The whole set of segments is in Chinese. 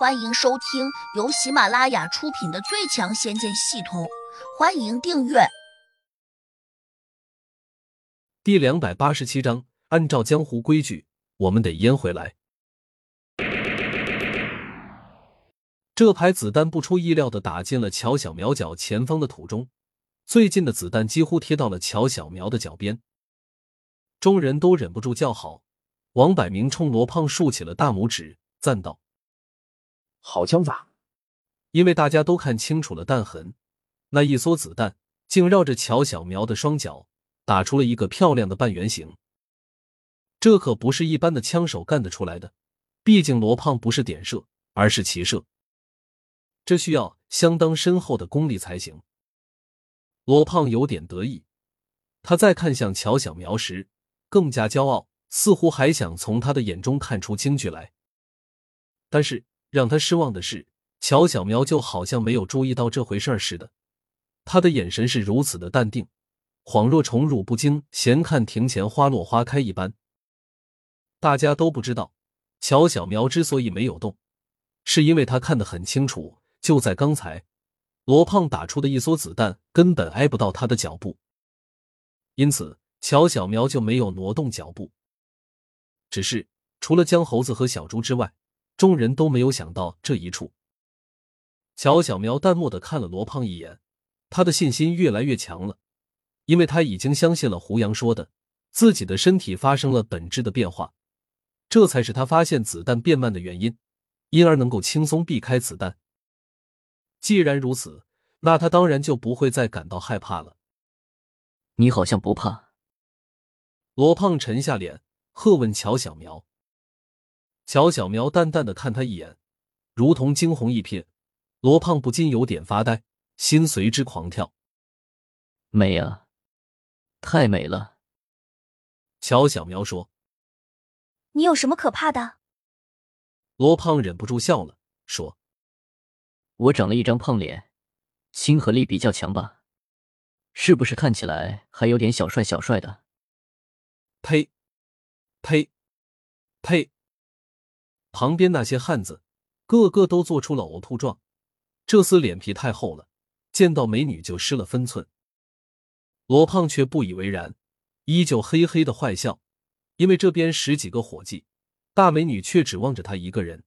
欢迎收听由喜马拉雅出品的《最强仙剑系统》，欢迎订阅。第两百八十七章，按照江湖规矩，我们得淹回来。这排子弹不出意料的打进了乔小苗脚前方的土中，最近的子弹几乎贴到了乔小苗的脚边。众人都忍不住叫好。王百明冲罗胖竖起了大拇指，赞道。好枪法，因为大家都看清楚了弹痕，那一梭子弹竟绕着乔小苗的双脚打出了一个漂亮的半圆形。这可不是一般的枪手干得出来的，毕竟罗胖不是点射，而是骑射，这需要相当深厚的功力才行。罗胖有点得意，他再看向乔小苗时更加骄傲，似乎还想从他的眼中看出京剧来，但是。让他失望的是，乔小苗就好像没有注意到这回事似的，他的眼神是如此的淡定，恍若宠辱不惊，闲看庭前花落花开一般。大家都不知道，乔小苗之所以没有动，是因为他看得很清楚，就在刚才，罗胖打出的一梭子弹根本挨不到他的脚步，因此乔小苗就没有挪动脚步。只是除了江猴子和小猪之外。众人都没有想到这一处。乔小苗淡漠的看了罗胖一眼，他的信心越来越强了，因为他已经相信了胡杨说的，自己的身体发生了本质的变化，这才是他发现子弹变慢的原因，因而能够轻松避开子弹。既然如此，那他当然就不会再感到害怕了。你好像不怕。罗胖沉下脸，喝问乔小苗。乔小苗淡淡的看他一眼，如同惊鸿一瞥。罗胖不禁有点发呆，心随之狂跳。美啊，太美了。乔小苗说：“你有什么可怕的？”罗胖忍不住笑了，说：“我长了一张胖脸，亲和力比较强吧？是不是看起来还有点小帅小帅的？”呸！呸！呸！旁边那些汉子，个个都做出了呕吐状。这厮脸皮太厚了，见到美女就失了分寸。罗胖却不以为然，依旧嘿嘿的坏笑，因为这边十几个伙计，大美女却指望着他一个人。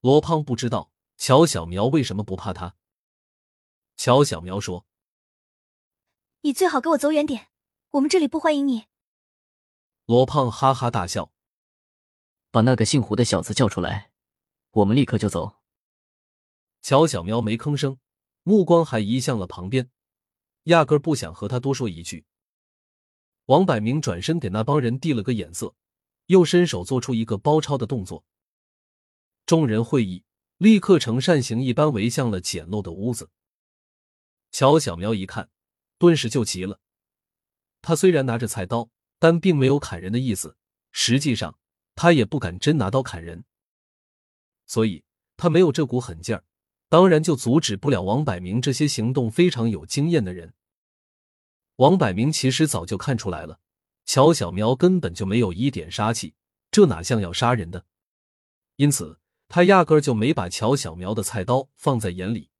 罗胖不知道乔小苗为什么不怕他。乔小苗说：“你最好给我走远点，我们这里不欢迎你。”罗胖哈哈大笑。把那个姓胡的小子叫出来，我们立刻就走。乔小喵没吭声，目光还移向了旁边，压根不想和他多说一句。王百明转身给那帮人递了个眼色，又伸手做出一个包抄的动作。众人会意，立刻呈扇形一般围向了简陋的屋子。乔小苗一看，顿时就急了。他虽然拿着菜刀，但并没有砍人的意思，实际上。他也不敢真拿刀砍人，所以他没有这股狠劲儿，当然就阻止不了王百明这些行动非常有经验的人。王百明其实早就看出来了，乔小苗根本就没有一点杀气，这哪像要杀人的？因此他压根就没把乔小苗的菜刀放在眼里。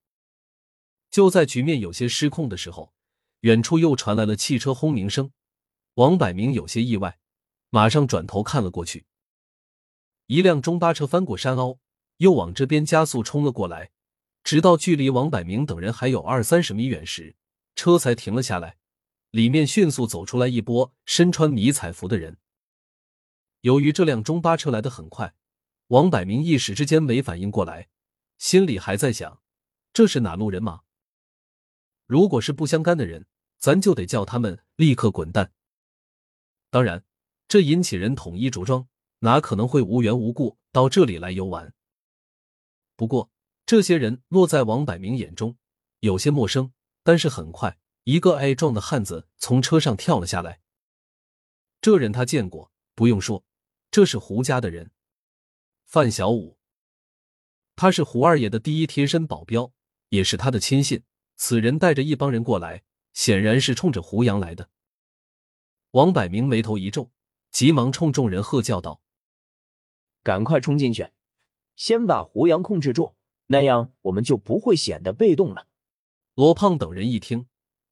就在局面有些失控的时候，远处又传来了汽车轰鸣声，王百明有些意外，马上转头看了过去。一辆中巴车翻过山凹，又往这边加速冲了过来，直到距离王百明等人还有二三十米远时，车才停了下来。里面迅速走出来一波身穿迷彩服的人。由于这辆中巴车来得很快，王百明一时之间没反应过来，心里还在想：这是哪路人马？如果是不相干的人，咱就得叫他们立刻滚蛋。当然，这引起人统一着装。哪可能会无缘无故到这里来游玩？不过这些人落在王百明眼中有些陌生，但是很快，一个矮壮的汉子从车上跳了下来。这人他见过，不用说，这是胡家的人，范小五。他是胡二爷的第一贴身保镖，也是他的亲信。此人带着一帮人过来，显然是冲着胡杨来的。王百明眉头一皱，急忙冲众人喝叫道。赶快冲进去，先把胡杨控制住，那样我们就不会显得被动了。罗胖等人一听，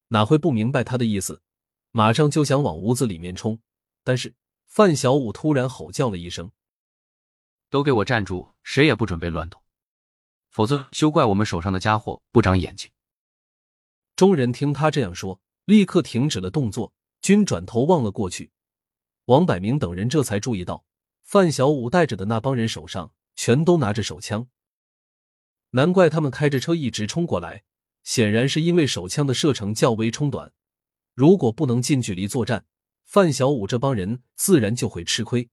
哪会不明白他的意思，马上就想往屋子里面冲。但是范小五突然吼叫了一声：“都给我站住！谁也不准备乱动，否则休怪我们手上的家伙不长眼睛。”众人听他这样说，立刻停止了动作，均转头望了过去。王百明等人这才注意到，范小五带着的那帮人手上全都拿着手枪。难怪他们开着车一直冲过来，显然是因为手枪的射程较为冲短。如果不能近距离作战，范小五这帮人自然就会吃亏。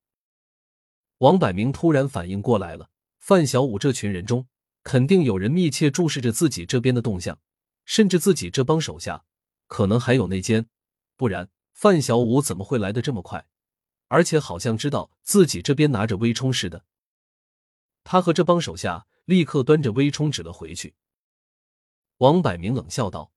王百明突然反应过来了，范小五这群人中肯定有人密切注视着自己这边的动向。甚至自己这帮手下可能还有内奸，不然范小五怎么会来的这么快？而且好像知道自己这边拿着微冲似的。他和这帮手下立刻端着微冲指了回去。王百明冷笑道：“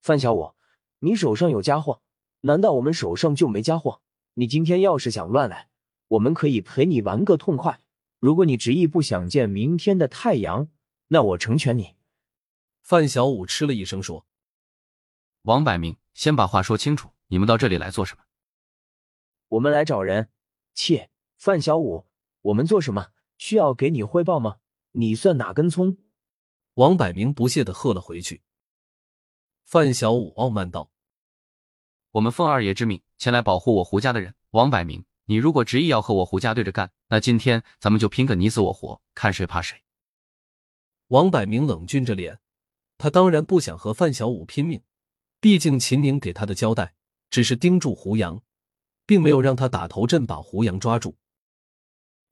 范小五，你手上有家伙，难道我们手上就没家伙？你今天要是想乱来，我们可以陪你玩个痛快。如果你执意不想见明天的太阳，那我成全你。”范小五嗤了一声说：“王百明，先把话说清楚，你们到这里来做什么？”“我们来找人。”“切，范小五，我们做什么？需要给你汇报吗？你算哪根葱？”王百明不屑的喝了回去。范小五傲慢道：“我们奉二爷之命前来保护我胡家的人，王百明，你如果执意要和我胡家对着干，那今天咱们就拼个你死我活，看谁怕谁。”王百明冷峻着脸。他当然不想和范小五拼命，毕竟秦宁给他的交代只是盯住胡杨，并没有让他打头阵把胡杨抓住。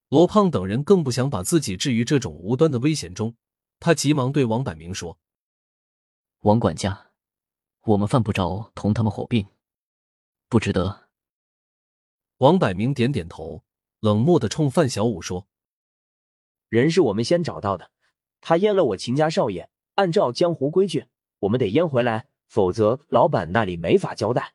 罗胖等人更不想把自己置于这种无端的危险中，他急忙对王百明说：“王管家，我们犯不着同他们火并，不值得。”王百明点点头，冷漠的冲范小五说：“人是我们先找到的，他阉了我秦家少爷。”按照江湖规矩，我们得阉回来，否则老板那里没法交代。